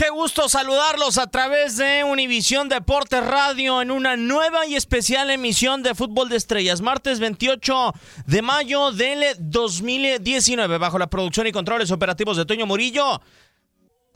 Qué gusto saludarlos a través de Univisión Deportes Radio en una nueva y especial emisión de Fútbol de Estrellas, martes 28 de mayo del 2019, bajo la producción y controles operativos de Toño Murillo.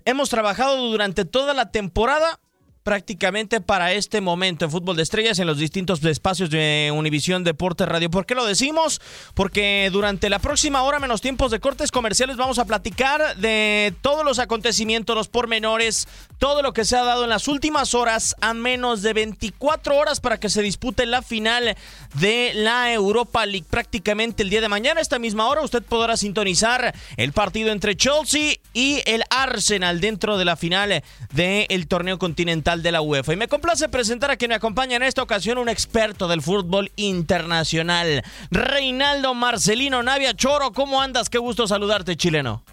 Hemos trabajado durante toda la temporada prácticamente para este momento en Fútbol de Estrellas en los distintos espacios de Univisión Deportes Radio. ¿Por qué lo decimos? Porque durante la próxima hora, menos tiempos de cortes comerciales, vamos a platicar de todos los acontecimientos, los pormenores, todo lo que se ha dado en las últimas horas, a menos de 24 horas para que se dispute la final de la Europa League. Prácticamente el día de mañana, esta misma hora, usted podrá sintonizar el partido entre Chelsea y el Arsenal dentro de la final del torneo continental de la UEFA. Y me complace presentar a quien me acompaña en esta ocasión, un experto del fútbol internacional, Reinaldo Marcelino Navia Choro. ¿Cómo andas? Qué gusto saludarte, chileno.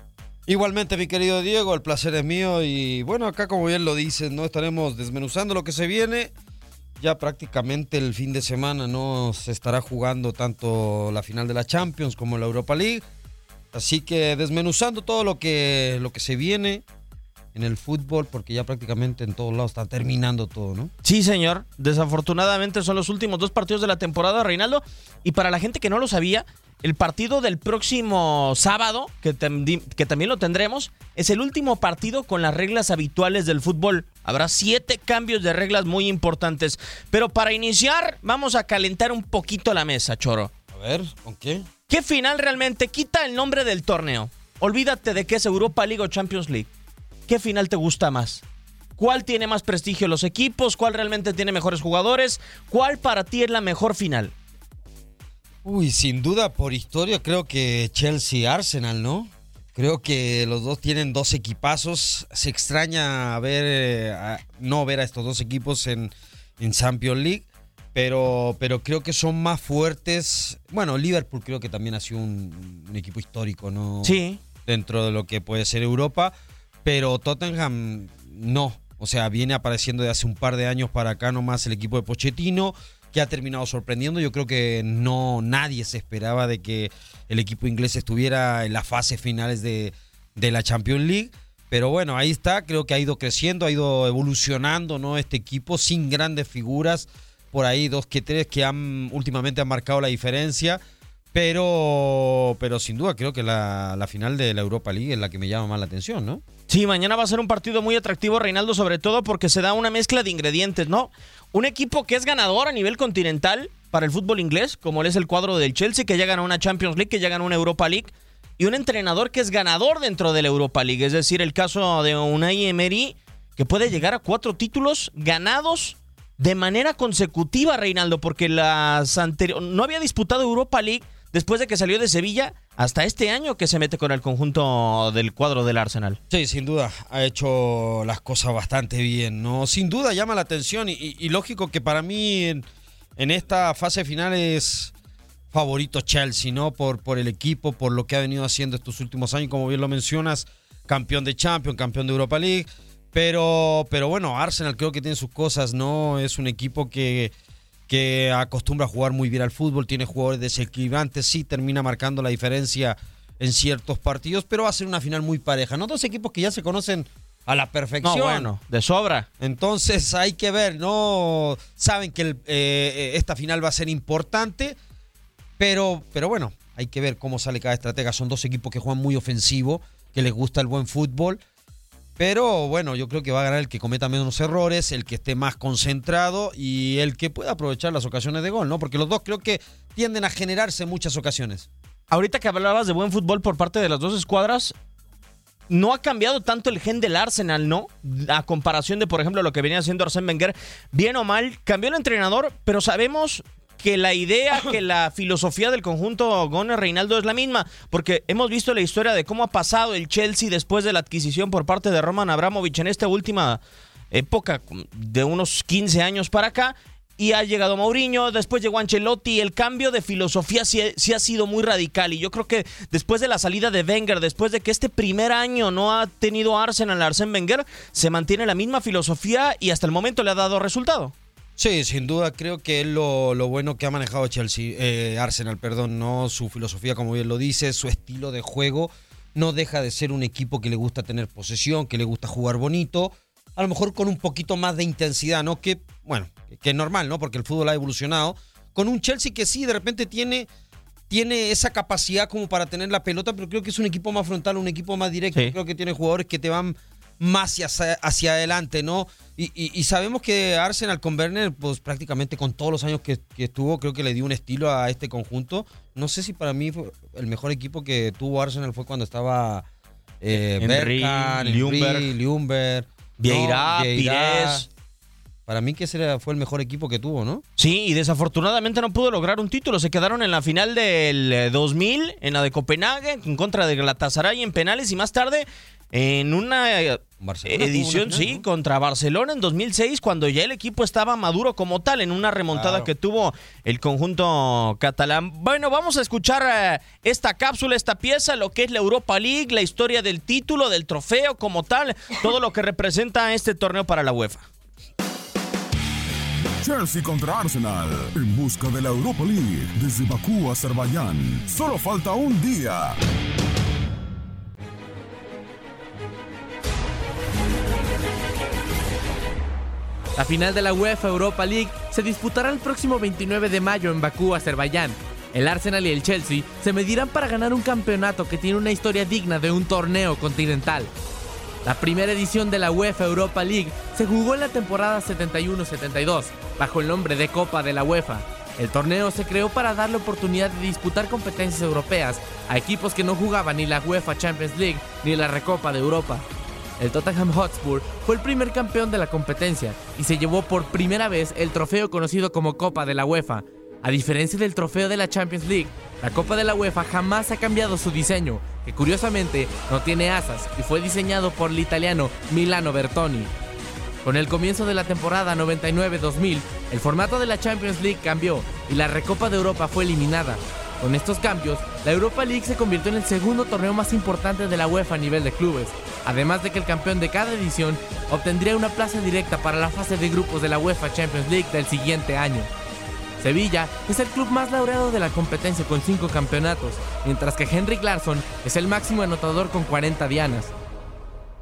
Igualmente, mi querido Diego, el placer es mío y bueno, acá como bien lo dices, no estaremos desmenuzando lo que se viene. Ya prácticamente el fin de semana no se estará jugando tanto la final de la Champions como la Europa League. Así que desmenuzando todo lo que, lo que se viene en el fútbol, porque ya prácticamente en todos lados está terminando todo, ¿no? Sí, señor. Desafortunadamente son los últimos dos partidos de la temporada, Reinaldo. Y para la gente que no lo sabía, el partido del próximo sábado, que, también lo tendremos, es el último partido con las reglas habituales del fútbol. Habrá siete cambios de reglas muy importantes. Pero para iniciar, vamos a calentar un poquito la mesa, Choro. A ver, ¿con qué? ¿Qué final realmente quita el nombre del torneo? Olvídate de que es Europa League o Champions League. ¿Qué final te gusta más? ¿Cuál tiene más prestigio los equipos? ¿Cuál realmente tiene mejores jugadores? ¿Cuál para ti es la mejor final? Uy, sin duda por historia creo que Chelsea-Arsenal, ¿no? Creo que los dos tienen dos equipazos. Se extraña ver, eh, a- no ver a estos dos equipos en, en Champions League, pero, pero creo que son más fuertes. Bueno, Liverpool creo que también ha sido un, un equipo histórico, ¿no? Sí. Dentro de lo que puede ser Europa, pero Tottenham no. O sea, viene apareciendo de hace un par de años para acá nomás el equipo de Pochettino, que ha terminado sorprendiendo. Yo creo que no nadie se esperaba de que el equipo inglés estuviera en las fases finales de, la Champions League. Pero bueno, ahí está, creo que ha ido creciendo, ha ido evolucionando, ¿no? Este equipo sin grandes figuras, por ahí dos que tres que han últimamente han marcado la diferencia. Pero, pero sin duda creo que la, la, final de la Europa League es la que me llama más la atención, ¿no? Sí, mañana va a ser un partido muy atractivo, Reinaldo, sobre todo porque se da una mezcla de ingredientes, ¿no? Un equipo que es ganador a nivel continental para el fútbol inglés, como es el cuadro del Chelsea, que ya ganó una Champions League, que ya ganó una Europa League, y un entrenador que es ganador dentro de la Europa League, es decir, el caso de Unai Emery, que puede llegar a cuatro títulos ganados de manera consecutiva, Reinaldo, porque las anteriores no había disputado Europa League después de que salió de Sevilla hasta este año que se mete con el conjunto del cuadro del Arsenal. Sí, sin duda, ha hecho las cosas bastante bien, ¿no? Sin duda llama la atención y, lógico que para mí en, en, esta fase final es favorito Chelsea, ¿no? Por, por el equipo, por lo que ha venido haciendo estos últimos años, como bien lo mencionas, campeón de Champions, campeón de Europa League. Pero, pero bueno, Arsenal creo que tiene sus cosas, ¿no? Es un equipo que, que acostumbra a jugar muy bien al fútbol, tiene jugadores desequilibrantes, sí termina marcando la diferencia en ciertos partidos, pero va a ser una final muy pareja, ¿no? Dos equipos que ya se conocen a la perfección. No, bueno, de sobra. Entonces hay que ver, ¿no? Saben que el, eh, esta final va a ser importante, pero, pero bueno, hay que ver cómo sale cada estratega. Son dos equipos que juegan muy ofensivo, que les gusta el buen fútbol. Pero bueno, yo creo que va a ganar el que cometa menos errores, el que esté más concentrado y el que pueda aprovechar las ocasiones de gol, ¿no? Porque los dos creo que tienden a generarse muchas ocasiones. Ahorita que hablabas de buen fútbol por parte de las dos escuadras, no ha cambiado tanto el gen del Arsenal, ¿no? A comparación de, por ejemplo, lo que venía haciendo Arsène Wenger, bien o mal, cambió el entrenador, pero sabemos que la idea, que la filosofía del conjunto Goner Reinaldo es la misma, porque hemos visto la historia de cómo ha pasado el Chelsea después de la adquisición por parte de Roman Abramovich en esta última época de unos 15 años para acá. Y ha llegado Mourinho, después llegó Ancelotti. El cambio de filosofía sí, sí, ha sido muy radical. Y yo creo que después de la salida de Wenger, después de que este primer año no ha tenido Arsenal, Arsène Wenger, se mantiene la misma filosofía y hasta el momento le ha dado resultado. Sí, sin duda creo que es lo, lo bueno que ha manejado Chelsea, eh, Arsenal, perdón, no su filosofía, como bien lo dice, su estilo de juego no deja de ser un equipo que le gusta tener posesión, que le gusta jugar bonito, a lo mejor con un poquito más de intensidad, ¿no? Que, bueno, que es normal, ¿no? Porque el fútbol ha evolucionado, con un Chelsea que sí, de repente tiene, tiene esa capacidad como para tener la pelota, pero creo que es un equipo más frontal, un equipo más directo, sí. creo que tiene jugadores que te van más hacia, hacia adelante, ¿no? Y, y, y, sabemos que Arsenal con Werner, pues prácticamente con todos los años que, que, estuvo, creo que le dio un estilo a este conjunto. No sé si para mí el mejor equipo que tuvo Arsenal fue cuando estaba eh, Henry, Berkan, Ljungberg, Ljungberg, Vieira, no, Pires. Para mí que ese fue el mejor equipo que tuvo, ¿no? Sí, y desafortunadamente no pudo lograr un título. Se quedaron en la final del 2000, en la de Copenhague, en contra de Galatasaray en penales y más tarde en una Barcelona edición, final, sí, ¿no? contra Barcelona en 2006, cuando ya el equipo estaba maduro como tal, en una remontada Claro. que tuvo el conjunto catalán. Bueno, vamos a escuchar eh, esta cápsula, esta pieza, lo que es la Europa League, la historia del título, del trofeo como tal, todo lo que representa este torneo para la UEFA. Chelsea contra Arsenal en busca de la Europa League desde Bakú, Azerbaiyán. Solo falta un día. La final de la UEFA Europa League se disputará el próximo 29 de mayo en Bakú, Azerbaiyán. El Arsenal y el Chelsea se medirán para ganar un campeonato que tiene una historia digna de un torneo continental. La primera edición de la UEFA Europa League se jugó en la temporada 71-72, bajo el nombre de Copa de la UEFA. El torneo se creó para darle oportunidad de disputar competencias europeas a equipos que no jugaban ni la UEFA Champions League ni la Recopa de Europa. El Tottenham Hotspur fue el primer campeón de la competencia y se llevó por primera vez el trofeo conocido como Copa de la UEFA. A diferencia del trofeo de la Champions League, la Copa de la UEFA jamás ha cambiado su diseño, que curiosamente no tiene asas y fue diseñado por el italiano Milano Bertoni. Con el comienzo de la temporada 99-2000, el formato de la Champions League cambió y la Recopa de Europa fue eliminada. Con estos cambios, la Europa League se convirtió en el segundo torneo más importante de la UEFA a nivel de clubes, además de que el campeón de cada edición obtendría una plaza directa para la fase de grupos de la UEFA Champions League del siguiente año. Sevilla es el club más laureado de la competencia con 5 campeonatos, mientras que Henrik Larsson es el máximo anotador con 40 dianas.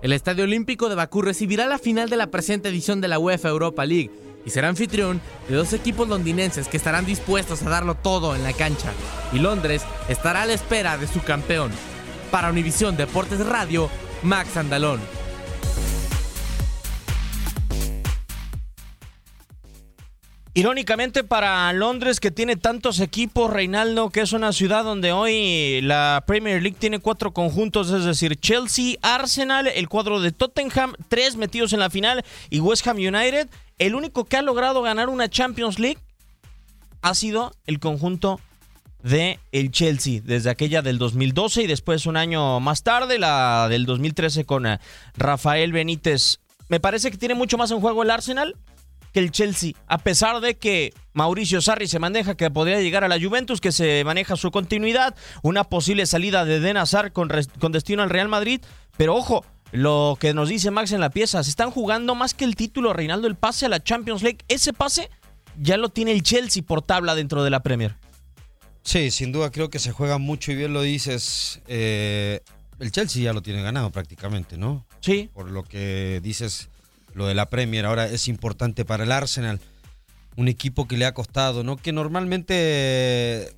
El Estadio Olímpico de Bakú recibirá la final de la presente edición de la UEFA Europa League y será anfitrión de dos equipos londinenses que estarán dispuestos a darlo todo en la cancha. Y Londres estará a la espera de su campeón. Para Univisión Deportes Radio, Max Andalón. Irónicamente para Londres que tiene tantos equipos, Reinaldo, que es una ciudad donde hoy la Premier League tiene cuatro conjuntos, es decir, Chelsea, Arsenal, el cuadro de Tottenham, tres metidos en la final y West Ham United, el único que ha logrado ganar una Champions League ha sido el conjunto de el Chelsea desde aquella del 2012 y después un año más tarde la del 2013 con eh, Rafael Benítez. Me parece que tiene mucho más en juego el Arsenal que el Chelsea, a pesar de que Mauricio Sarri se maneja que podría llegar a la Juventus, que se maneja su continuidad, una posible salida de Den Hazard con, con destino al Real Madrid, pero ojo, lo que nos dice Max en la pieza, se están jugando más que el título, Reinaldo, el pase a la Champions League, ese pase ya lo tiene el Chelsea por tabla dentro de la Premier. Sí, sin duda creo que se juega mucho y bien lo dices. Eh, el Chelsea ya lo tiene ganado prácticamente, ¿no? Sí. Por lo que dices lo de la Premier. Ahora es importante para el Arsenal, un equipo que le ha costado, ¿no? Que normalmente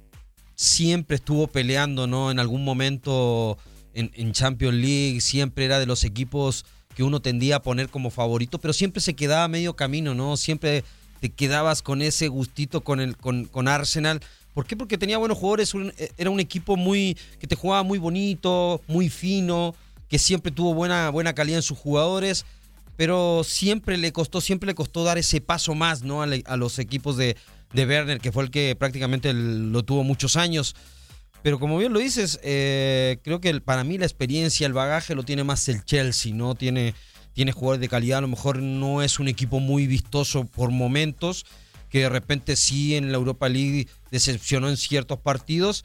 siempre estuvo peleando, ¿no? En algún momento en, Champions League, siempre era de los equipos que uno tendía a poner como favorito, pero siempre se quedaba medio camino, ¿no? Siempre te quedabas con ese gustito con, el, con, con Arsenal. ¿Por qué? Porque tenía buenos jugadores, era un equipo muy que te jugaba muy bonito, muy fino, que siempre tuvo buena, buena calidad en sus jugadores pero siempre le costó, siempre le costó dar ese paso más, ¿no? A, los equipos de, de, Werner, que fue el que prácticamente lo tuvo muchos años. Pero como bien lo dices, eh, creo que para mí la experiencia, el bagaje lo tiene más el Chelsea, ¿no? Tiene, tiene jugadores de calidad, a lo mejor no es un equipo muy vistoso por momentos, que de repente sí en la Europa League decepcionó en ciertos partidos,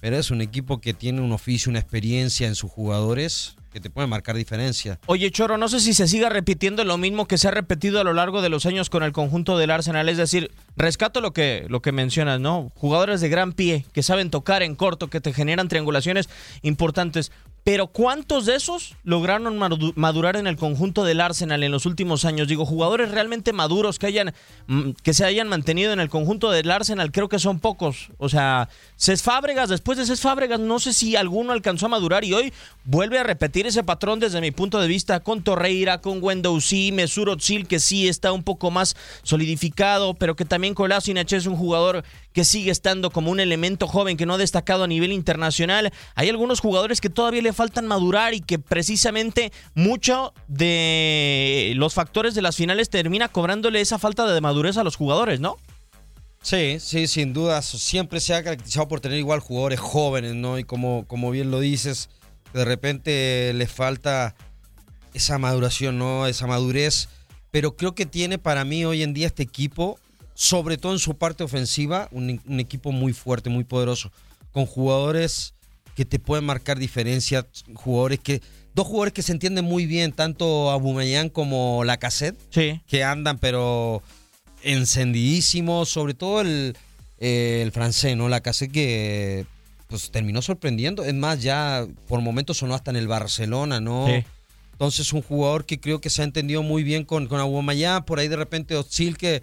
pero es un equipo que tiene un oficio, una experiencia en sus jugadores que te puede marcar diferencia. Oye, Choro, no sé si se siga repitiendo lo mismo que se ha repetido a lo largo de los años con el conjunto del Arsenal, es decir, rescato lo que, lo que mencionas, ¿no? Jugadores de gran pie que saben tocar en corto, que te generan triangulaciones importantes. Pero ¿cuántos de esos lograron madurar en el conjunto del Arsenal en los últimos años? Digo, jugadores realmente maduros que hayan mm, que se hayan mantenido en el conjunto del Arsenal, creo que son pocos. O sea, Cés Fábregas, después de Cés Fábregas, no sé si alguno alcanzó a madurar y hoy vuelve a repetir ese patrón desde mi punto de vista con Torreira, con Wendouzi, Mesut Özil, que sí está un poco más solidificado, pero que también Kolasinac es un jugador que sigue estando como un elemento joven que no ha destacado a nivel internacional. Hay algunos jugadores que todavía le faltan madurar y que precisamente mucho de los factores de las finales termina cobrándole esa falta de madurez a los jugadores, ¿no? Sí, sí, sin duda. Siempre se ha caracterizado por tener igual jugadores jóvenes, ¿no? Y como, como bien lo dices, de repente le falta esa maduración, ¿no? Esa madurez. Pero creo que tiene para mí hoy en día este equipo sobre todo en su parte ofensiva, un, equipo muy fuerte, muy poderoso, con jugadores que te pueden marcar diferencia, jugadores que dos jugadores que se entienden muy bien, tanto Aubameyang como Lacazette, sí. que andan pero encendidísimos, sobre todo el, eh, el francés, ¿no? Lacazette que pues terminó sorprendiendo, es más ya por momentos sonó hasta en el Barcelona, ¿no? Entonces un jugador que creo que se ha entendido muy bien con, con Aubameyang, por ahí de repente Otzil que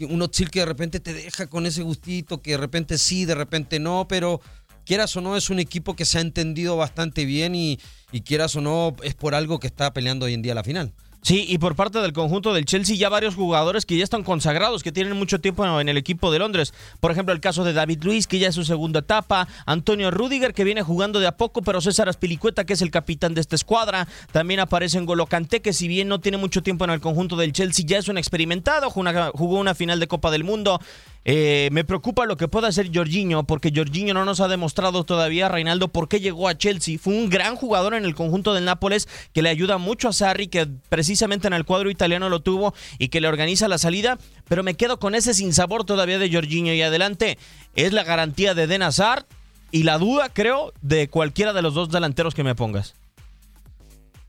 un Otzil que de repente te deja con ese gustito, que de repente sí, de repente no, pero quieras o no, es un equipo que se ha entendido bastante bien y, y quieras o no, es por algo que está peleando hoy en día la final. Sí, y por parte del conjunto del Chelsea ya varios jugadores que ya están consagrados, que tienen mucho tiempo en el equipo de Londres. Por ejemplo, el caso de David Luis, que ya es su segunda etapa, Antonio Rudiger, que viene jugando de a poco, pero César Aspilicueta, que es el capitán de esta escuadra. También aparece en Golo que si bien no tiene mucho tiempo en el conjunto del Chelsea, ya es un experimentado, jugó una final de Copa del Mundo. Eh, me preocupa lo que pueda hacer Jorginho, porque Jorginho no nos ha demostrado todavía, Reinaldo, por qué llegó a Chelsea. Fue un gran jugador en el conjunto del Nápoles que le ayuda mucho a Sarri, que precisamente en el cuadro italiano lo tuvo y que le organiza la salida. Pero me quedo con ese sinsabor todavía de Jorginho y adelante. Es la garantía de Den Hazard y la duda, creo, de cualquiera de los dos delanteros que me pongas.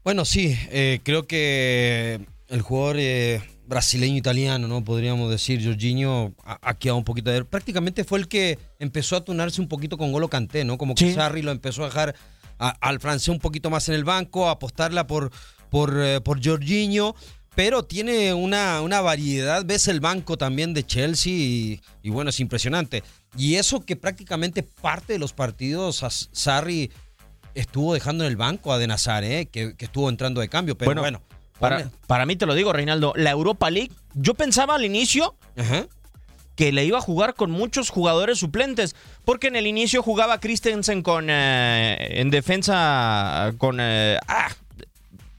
Bueno, sí, eh, creo que el jugador eh, brasileño-italiano, ¿no? Podríamos decir, Jorginho ha, ha quedado un poquito de... Prácticamente fue el que empezó a tunarse un poquito con Golo Canté, ¿no? Como que Sí. Sarri lo empezó a dejar a- al francés un poquito más en el banco, a apostarla por, por, eh, por Jorginho, pero tiene una, una variedad, ves el banco también de Chelsea y, y bueno, es impresionante. Y eso que prácticamente parte de los partidos a Sarri estuvo dejando en el banco a De Nazar, ¿eh? que, que estuvo entrando de cambio, pero bueno. Para, para mí te lo digo, Reinaldo, la Europa League, yo pensaba al inicio que le iba a jugar con muchos jugadores suplentes, porque en el inicio jugaba Christensen con eh, en defensa con eh, ah,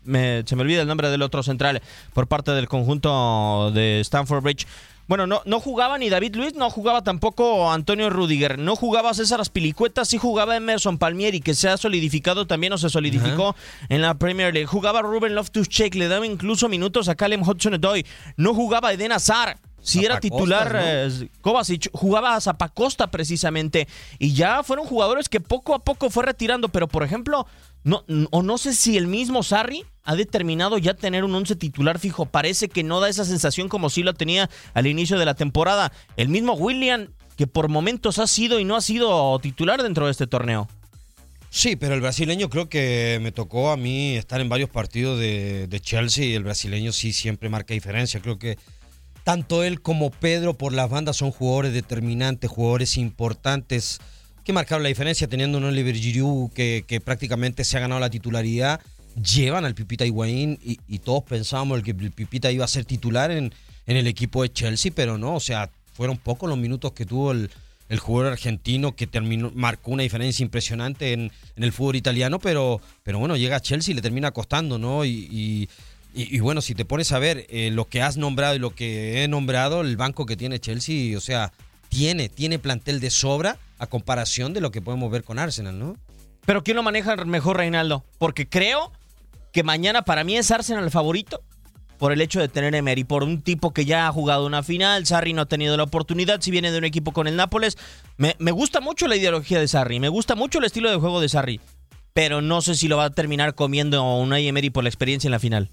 me- se me olvida el nombre del otro central por parte del conjunto de Stanford Bridge. Bueno, no, no jugaba ni David Luiz, no jugaba tampoco Antonio Rudiger, no jugaba César Aspilicueta, sí jugaba Emerson Palmieri, que se ha solidificado también o se solidificó en la Premier League. Jugaba Ruben Loftus-Cheek, le daba incluso minutos a Callum Hudson-Odoi. No jugaba Eden Hazard, si era titular ¿no? eh, Kovacic, jugaba a Zapacosta precisamente. Y ya fueron jugadores que poco a poco fue retirando, pero por ejemplo, no, o no sé si el mismo Sarri ha determinado ya tener un once titular fijo. Parece que no da esa sensación como si lo tenía al inicio de la temporada. El mismo William, que por momentos ha sido y no ha sido titular dentro de este torneo. Sí, pero el brasileño creo que me tocó a mí estar en varios partidos de, de Chelsea y el brasileño sí siempre marca diferencia. Creo que tanto él como Pedro por las bandas son jugadores determinantes, jugadores importantes que marcaron la diferencia teniendo un Oliver Giroud que, que prácticamente se ha ganado la titularidad. Llevan al Pipita Higuaín y, y todos pensábamos que el Pipita iba a ser titular en, en el equipo de Chelsea, pero no, o sea, fueron pocos los minutos que tuvo el, el jugador argentino que terminó, marcó una diferencia impresionante en, en el fútbol italiano, pero, pero bueno, llega a Chelsea y le termina costando, ¿no? Y, y- bueno, si te pones a ver eh, lo que has nombrado y lo que he nombrado, el banco que tiene Chelsea, o sea, tiene, tiene plantel de sobra a comparación de lo que podemos ver con Arsenal, ¿no? Pero ¿quién lo maneja mejor, Reinaldo? Porque creo que mañana para mí es Arsenal el favorito por el hecho de tener Emery, por un tipo que ya ha jugado una final, Sarri no ha tenido la oportunidad, si viene de un equipo con el Nápoles. Me, me gusta mucho la ideología de Sarri, me gusta mucho el estilo de juego de Sarri, pero no sé si lo va a terminar comiendo Unai Emery por la experiencia en la final.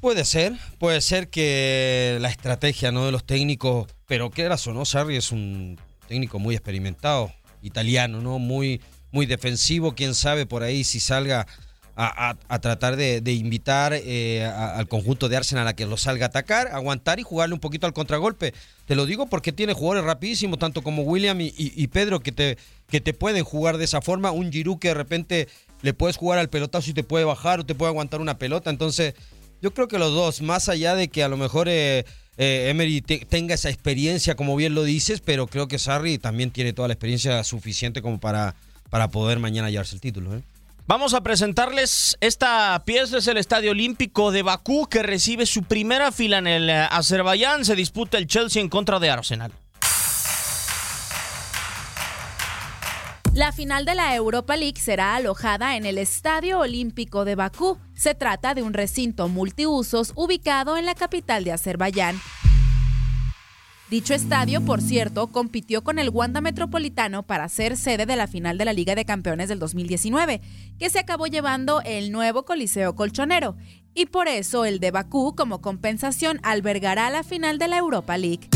Puede ser, puede ser que la estrategia ¿no? de los técnicos, pero qué o no, Sarri es un técnico muy experimentado, italiano, ¿no? Muy, muy defensivo, quién sabe por ahí si salga a, tratar de, invitar eh, al conjunto de Arsenal a que lo salga a atacar, aguantar y jugarle un poquito al contragolpe. Te lo digo porque tiene jugadores rapidísimos, tanto como William y, y- y Pedro, que te, que te pueden jugar de esa forma. Un Giroud que de repente le puedes jugar al pelotazo y te puede bajar o te puede aguantar una pelota. Entonces, yo creo que los dos, más allá de que a lo mejor eh, eh, Emery te- tenga esa experiencia, como bien lo dices, pero creo que Sarri también tiene toda la experiencia suficiente como para, para poder mañana llevarse el título. ¿eh? Vamos a presentarles esta pieza, es el Estadio Olímpico de Bakú, que recibe su primera fila en el eh, Azerbaiyán. Se disputa el Chelsea en contra de Arsenal. La final de la Europa League será alojada en el Estadio Olímpico de Bakú. Se trata de un recinto multiusos ubicado en la capital de Azerbaiyán. Dicho estadio, por cierto, compitió con el Wanda Metropolitano para ser sede de la final de la Liga de Campeones del 2019, que se acabó llevando el nuevo Coliseo Colchonero. Y por eso el de Bakú, como compensación, albergará la final de la Europa League.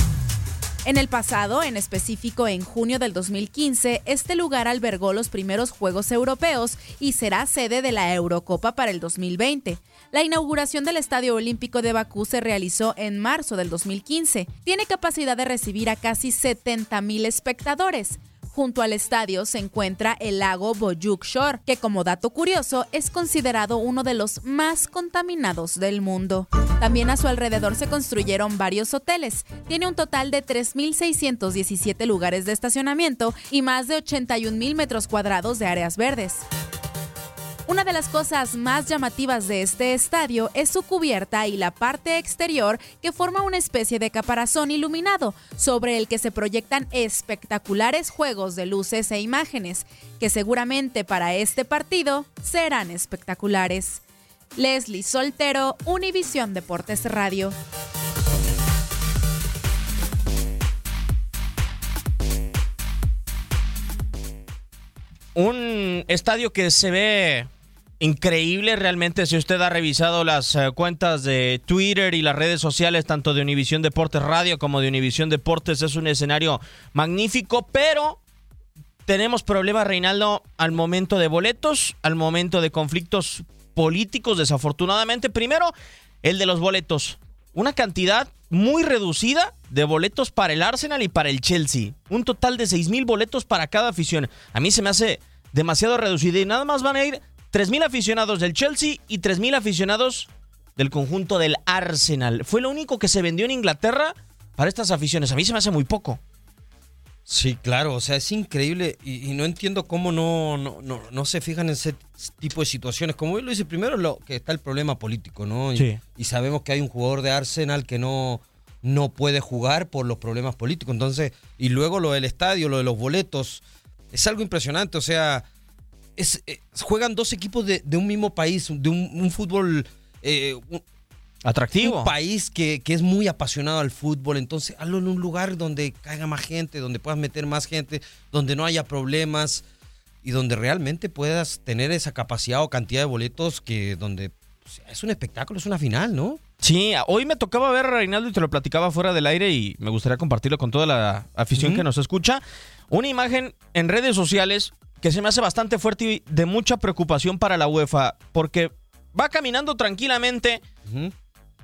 En el pasado, en específico en junio del 2015, este lugar albergó los primeros Juegos Europeos y será sede de la Eurocopa para el 2020. La inauguración del Estadio Olímpico de Bakú se realizó en marzo del 2015. Tiene capacidad de recibir a casi 70.000 espectadores. Junto al estadio se encuentra el lago Boyuk Shore, que como dato curioso es considerado uno de los más contaminados del mundo. También a su alrededor se construyeron varios hoteles. Tiene un total de 3.617 lugares de estacionamiento y más de 81.000 metros cuadrados de áreas verdes. Una de las cosas más llamativas de este estadio es su cubierta y la parte exterior que forma una especie de caparazón iluminado sobre el que se proyectan espectaculares juegos de luces e imágenes que seguramente para este partido serán espectaculares. Leslie Soltero, Univisión Deportes Radio. Un estadio que se ve increíble realmente si usted ha revisado las eh, cuentas de Twitter y las redes sociales tanto de Univisión Deportes Radio como de Univisión Deportes es un escenario magnífico, pero tenemos problemas Reinaldo al momento de boletos, al momento de conflictos políticos desafortunadamente. Primero, el de los boletos. Una cantidad muy reducida de boletos para el Arsenal y para el Chelsea. Un total de 6 mil boletos para cada afición. A mí se me hace demasiado reducido y nada más van a ir 3 mil aficionados del Chelsea y 3 mil aficionados del conjunto del Arsenal. Fue lo único que se vendió en Inglaterra para estas aficiones. A mí se me hace muy poco. Sí, claro, o sea, es increíble y, y no entiendo cómo no, no, no, no se fijan en ese tipo de situaciones. Como él lo dice, primero lo que está el problema político, ¿no? Y, Sí. y sabemos que hay un jugador de Arsenal que no, no puede jugar por los problemas políticos. Entonces, y luego lo del estadio, lo de los boletos, es algo impresionante. O sea, es, eh, juegan dos equipos de, de un mismo país, de un, un fútbol... eh, un- Atractivo. un país que, que es muy apasionado al fútbol, entonces hazlo en un lugar donde caiga más gente, donde puedas meter más gente, donde no haya problemas y donde realmente puedas tener esa capacidad o cantidad de boletos que donde sea, es un espectáculo, es una final, ¿no? Sí, hoy me tocaba ver, Reinaldo, y te lo platicaba fuera del aire y me gustaría compartirlo con toda la afición que nos escucha. Una imagen en redes sociales que se me hace bastante fuerte y de mucha preocupación para la UEFA, porque va caminando tranquilamente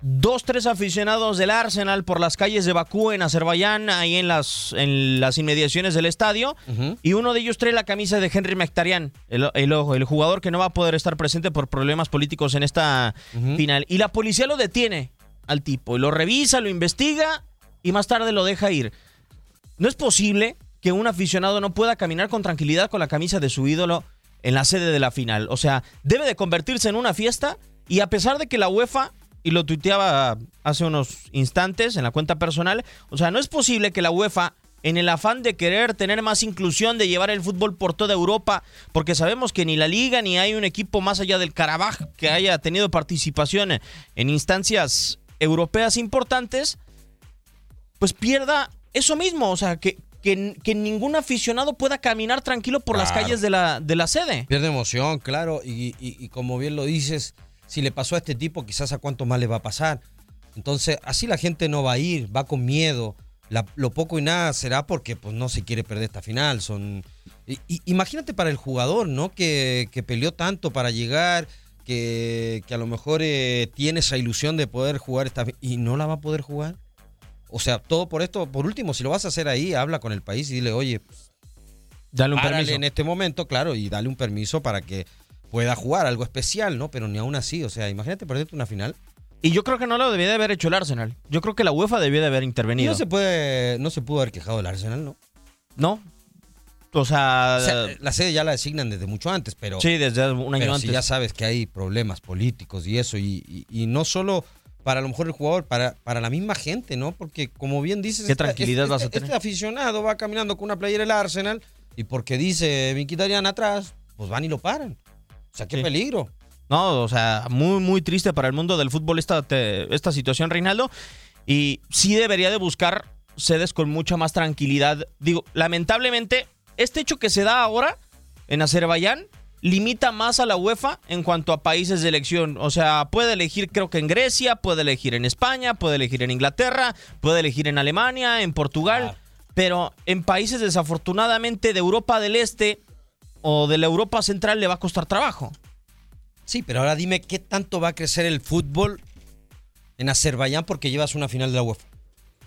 dos, tres aficionados del Arsenal por las calles de Bakú en Azerbaiyán, ahí en las, en las inmediaciones del estadio, y uno de ellos trae la camisa de Henry Mkhitaryan, el, el, el jugador que no va a poder estar presente por problemas políticos en esta final. Y la policía lo detiene al tipo, y lo revisa, lo investiga, y más tarde lo deja ir. No es posible que un aficionado no pueda caminar con tranquilidad con la camisa de su ídolo en la sede de la final. O sea, debe de convertirse en una fiesta y a pesar de que la UEFA, y lo tuiteaba hace unos instantes en la cuenta personal, o sea, no es posible que la UEFA, en el afán de querer tener más inclusión, de llevar el fútbol por toda Europa, porque sabemos que ni la liga ni hay un equipo más allá del Karabaj que haya tenido participación en instancias europeas importantes, pues pierda eso mismo, o sea, que, que, que ningún aficionado pueda caminar tranquilo por las calles de la, de la sede. Pierde emoción, claro, y, y- y como bien lo dices, si le pasó a este tipo, quizás a cuánto más le va a pasar. Entonces, así la gente no va a ir, va con miedo. La- lo poco y nada será porque pues no se quiere perder esta final. Son, y- y- imagínate para el jugador, ¿no? Que, que peleó tanto para llegar, que, que a lo mejor eh, tiene esa ilusión de poder jugar esta y no la va a poder jugar. O sea, todo por esto, por último, si lo vas a hacer ahí, habla con el país y dile, oye, Dale un permiso. en este momento, claro, y dale un permiso para que pueda jugar algo especial, ¿no? Pero ni aún así, o sea, imagínate perderte una final. Y yo creo que no lo debía de haber hecho el Arsenal. Yo creo que la UEFA debía de haber intervenido. no se puede, no se pudo haber quejado del Arsenal, ¿no? No. O sea, O sea, la sede ya la designan desde mucho antes, pero. sí, desde un año pero antes. si ya sabes que hay problemas políticos y eso, y, y- y no solo para a lo mejor el jugador, para, para la misma gente, ¿no? Porque como bien dices, ¿Qué tranquilidad este, vas a este- tener? este aficionado va caminando con una playera del Arsenal y porque dice Mkhitaryan atrás, pues van y lo paran. O sea, qué Sí. peligro. No, o sea, muy, muy triste para el mundo del fútbol esta, te- esta situación, Reinaldo. Y sí debería de buscar sedes con mucha más tranquilidad. Digo, lamentablemente, este hecho que se da ahora en Azerbaiyán limita más a la UEFA en cuanto a países de elección. O sea, puede elegir creo que en Grecia, puede elegir en España, puede elegir en Inglaterra, puede elegir en Alemania, en Portugal. Pero en países desafortunadamente de Europa del Este o de la Europa Central le va a costar trabajo. Sí, pero ahora dime qué tanto va a crecer el fútbol en Azerbaiyán porque llevas una final de la UEFA.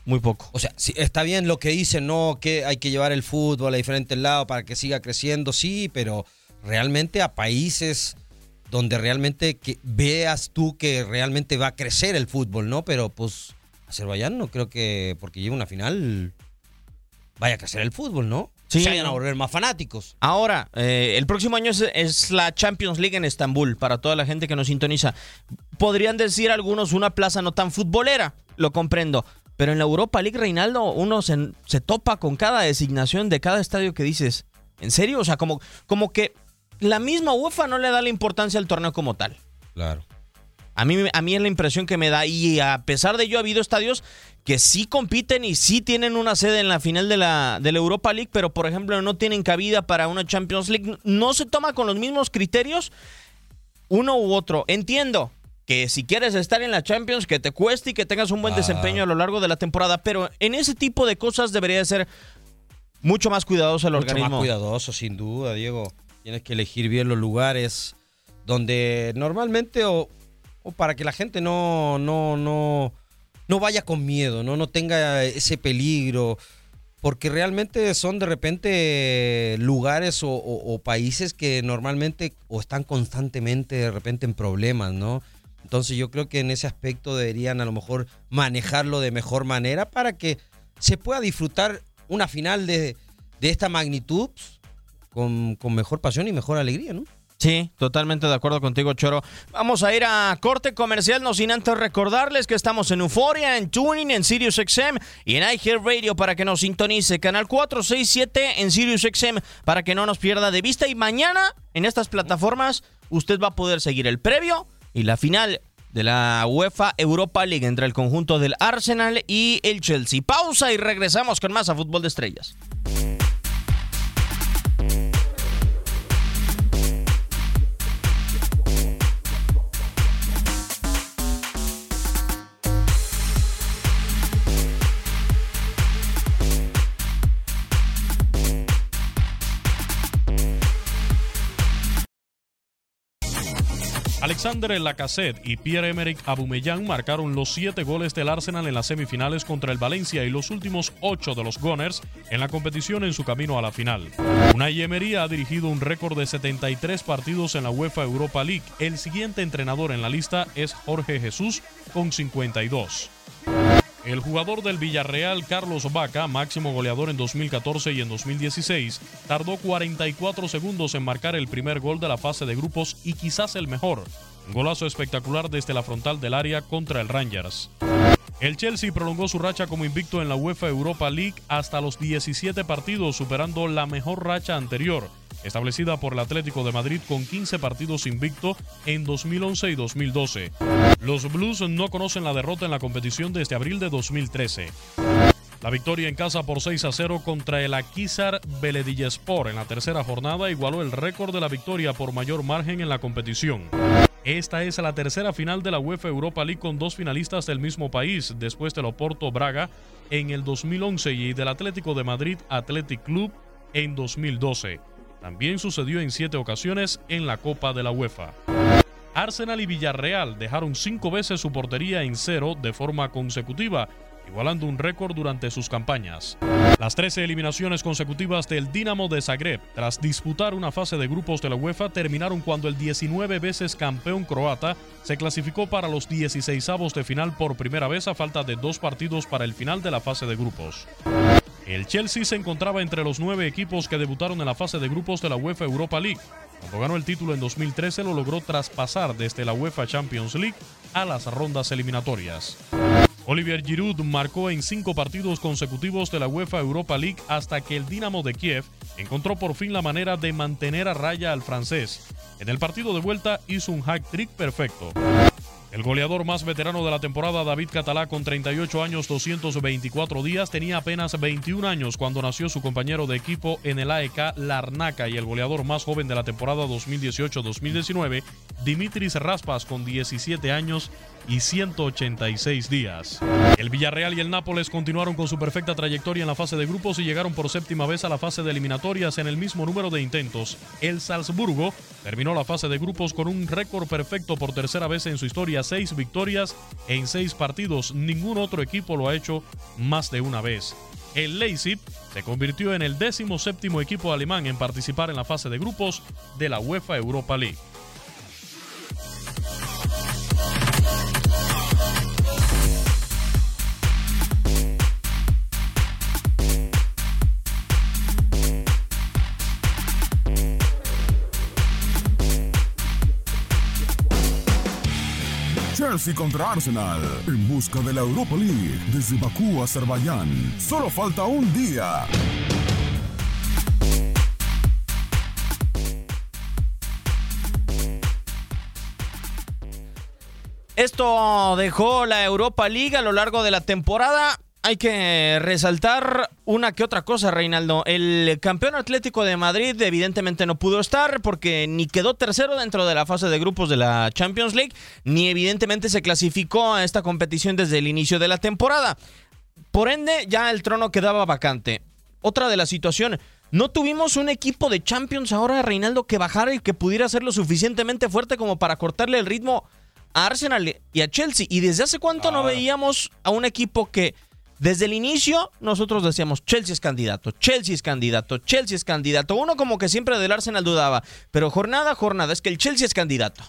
Muy poco. O sea, sí, está bien lo que dicen, no, que hay que llevar el fútbol a diferentes lados para que siga creciendo, sí, pero realmente a países donde realmente que veas tú que realmente va a crecer el fútbol, ¿no? Pero pues Azerbaiyán no creo que porque lleva una final vaya a crecer el fútbol, ¿no? Sí, Se vayan a volver más fanáticos. Ahora, eh, el próximo año es, es la Champions League en Estambul, para toda la gente que nos sintoniza. Podrían decir algunos una plaza no tan futbolera, lo comprendo. Pero en la Europa League, Reinaldo, uno se, se topa con cada designación de cada estadio que dices. ¿En serio? O sea, como, como que la misma UEFA no le da la importancia al torneo como tal. Claro. A mí, a mí es la impresión que me da. Y a pesar de ello, ha habido estadios que sí compiten y sí tienen una sede en la final de la, de la Europa League, pero por ejemplo no tienen cabida para una Champions League. No se toma con los mismos criterios uno u otro. Entiendo que si quieres estar en la Champions, que te cueste y que tengas un buen Ah. desempeño a lo largo de la temporada, pero en ese tipo de cosas debería ser mucho más cuidadoso el Mucho organismo. más cuidadoso, sin duda, Diego. Tienes que elegir bien los lugares donde normalmente o, o para que la gente no, no, no, no vaya con miedo, ¿no? no tenga ese peligro. Porque realmente son de repente lugares o, países que normalmente o están constantemente de repente en problemas, ¿no? Entonces yo creo que en ese aspecto deberían a lo mejor manejarlo de mejor manera para que se pueda disfrutar una final de, de esta magnitud pues, con, con mejor pasión y mejor alegría, ¿no? Sí, totalmente de acuerdo contigo, Choro. Vamos a ir a corte comercial, no sin antes recordarles que estamos en Euforia, en Tuning, en Sirius XM y en iHeartRadio para que nos sintonice. Canal 467 en Sirius XM para que no nos pierda de vista. Y mañana en estas plataformas usted va a poder seguir el previo y la final de la UEFA Europa League entre el conjunto del Arsenal y el Chelsea. Pausa y regresamos con más a Fútbol de Estrellas. Alexander Lacazette y Pierre-Emerick Aubameyang marcaron los siete goles del Arsenal en las semifinales contra el Valencia y los últimos ocho de los Gunners en la competición en su camino a la final. Unai Emery ha dirigido un récord de 73 partidos en la UEFA Europa League. El siguiente entrenador en la lista es Jorge Jesús con 52. El jugador del Villarreal, Carlos Vaca, máximo goleador en 2014 y en 2016, tardó 44 segundos en marcar el primer gol de la fase de grupos y quizás el mejor. Golazo espectacular desde la frontal del área contra el Rangers. El Chelsea prolongó su racha como invicto en la UEFA Europa League hasta los 17 partidos, superando la mejor racha anterior, establecida por el Atlético de Madrid con 15 partidos invicto en 2011 y 2012. Los Blues no conocen la derrota en la competición desde abril de 2013. La victoria en casa por 6 a 0 contra el Akisar Belediyespor en la tercera jornada igualó el récord de la victoria por mayor margen en la competición. Esta es la tercera final de la UEFA Europa League con dos finalistas del mismo país, después del Oporto Braga en el 2011 y del Atlético de Madrid Athletic Club en 2012. También sucedió en siete ocasiones en la Copa de la UEFA. Arsenal y Villarreal dejaron cinco veces su portería en cero de forma consecutiva, igualando un récord durante sus campañas. Las 13 eliminaciones consecutivas del Dinamo de Zagreb, tras disputar una fase de grupos de la UEFA, terminaron cuando el 19 veces campeón croata se clasificó para los 16avos de final por primera vez a falta de dos partidos para el final de la fase de grupos. El Chelsea se encontraba entre los nueve equipos que debutaron en la fase de grupos de la UEFA Europa League. Cuando ganó el título en 2013 lo logró traspasar desde la UEFA Champions League a las rondas eliminatorias. Olivier Giroud marcó en cinco partidos consecutivos de la UEFA Europa League hasta que el Dinamo de Kiev encontró por fin la manera de mantener a raya al francés. En el partido de vuelta hizo un hack trick perfecto. El goleador más veterano de la temporada, David Catalá, con 38 años 224 días, tenía apenas 21 años cuando nació su compañero de equipo en el AEK Larnaca y el goleador más joven de la temporada 2018-2019, Dimitris Raspas, con 17 años y 186 días. El Villarreal y el Nápoles continuaron con su perfecta trayectoria en la fase de grupos y llegaron por séptima vez a la fase de eliminatorias en el mismo número de intentos. El Salzburgo terminó la fase de grupos con un récord perfecto por tercera vez en su historia, seis victorias en seis partidos. Ningún otro equipo lo ha hecho más de una vez. El Leipzig se convirtió en el décimo séptimo equipo alemán en participar en la fase de grupos de la UEFA Europa League. Chelsea contra Arsenal en busca de la Europa League desde Bakú, Azerbaiyán. Solo falta un día. Esto dejó la Europa League a lo largo de la temporada. Hay que resaltar una que otra cosa, Reinaldo. El campeón Atlético de Madrid evidentemente no pudo estar porque ni quedó tercero dentro de la fase de grupos de la Champions League, ni evidentemente se clasificó a esta competición desde el inicio de la temporada. Por ende, ya el trono quedaba vacante. Otra de las situaciones, no tuvimos un equipo de Champions ahora, Reinaldo, que bajara y que pudiera ser lo suficientemente fuerte como para cortarle el ritmo a Arsenal y a Chelsea. ¿Y desde hace cuánto no veíamos a un equipo que desde el inicio nosotros decíamos Chelsea es candidato, Chelsea es candidato, Chelsea es candidato? Uno como que siempre del Arsenal dudaba, pero jornada a jornada es que el Chelsea es candidato.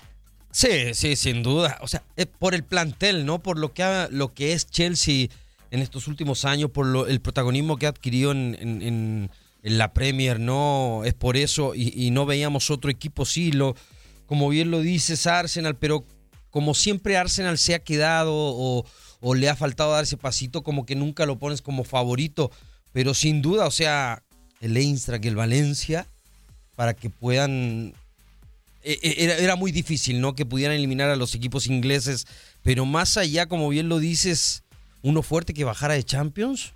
Sí, sí, sin duda. O sea, eh, por el plantel, ¿no? Por lo que, lo que es Chelsea en estos últimos años, por lo- el protagonismo que ha adquirido en la Premier, ¿no? Es por eso, y, y no veíamos otro equipo, sí, lo, como bien lo dices, Arsenal, pero como siempre Arsenal se ha quedado o, o le ha faltado dar ese pasito, como que nunca lo pones como favorito, pero sin duda, o sea, el Eintracht y el Valencia, para que puedan eh, eh, era, era muy difícil, ¿no? Que pudieran eliminar a los equipos ingleses. Pero más allá, como bien lo dices, uno fuerte que bajara de Champions,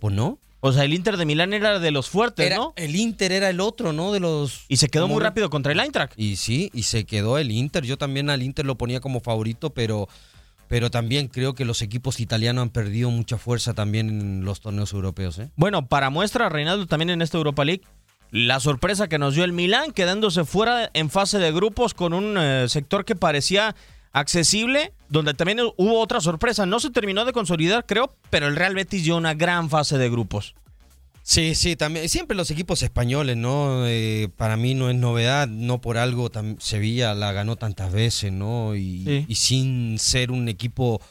pues no. O sea, el Inter de Milán era de los fuertes, Era- ¿no? El Inter era el otro, ¿no? De los. Y se quedó muy rápido contra el Eintracht. Y sí, y se quedó el Inter. Yo también al Inter lo ponía como favorito, pero, pero también creo que los equipos italianos han perdido mucha fuerza también en los torneos europeos, ¿eh? Bueno, para muestra, Reinaldo, también en esta Europa League, la sorpresa que nos dio el Milán, quedándose fuera en fase de grupos con un eh, sector que parecía accesible, donde también hubo otra sorpresa. No se terminó de consolidar, creo, pero el Real Betis dio una gran fase de grupos. Sí, sí, también. Siempre los equipos españoles, ¿no? Eh, para mí no es novedad, no por algo Sevilla la ganó tantas veces, ¿no? Y, Sí. y sin ser un equipo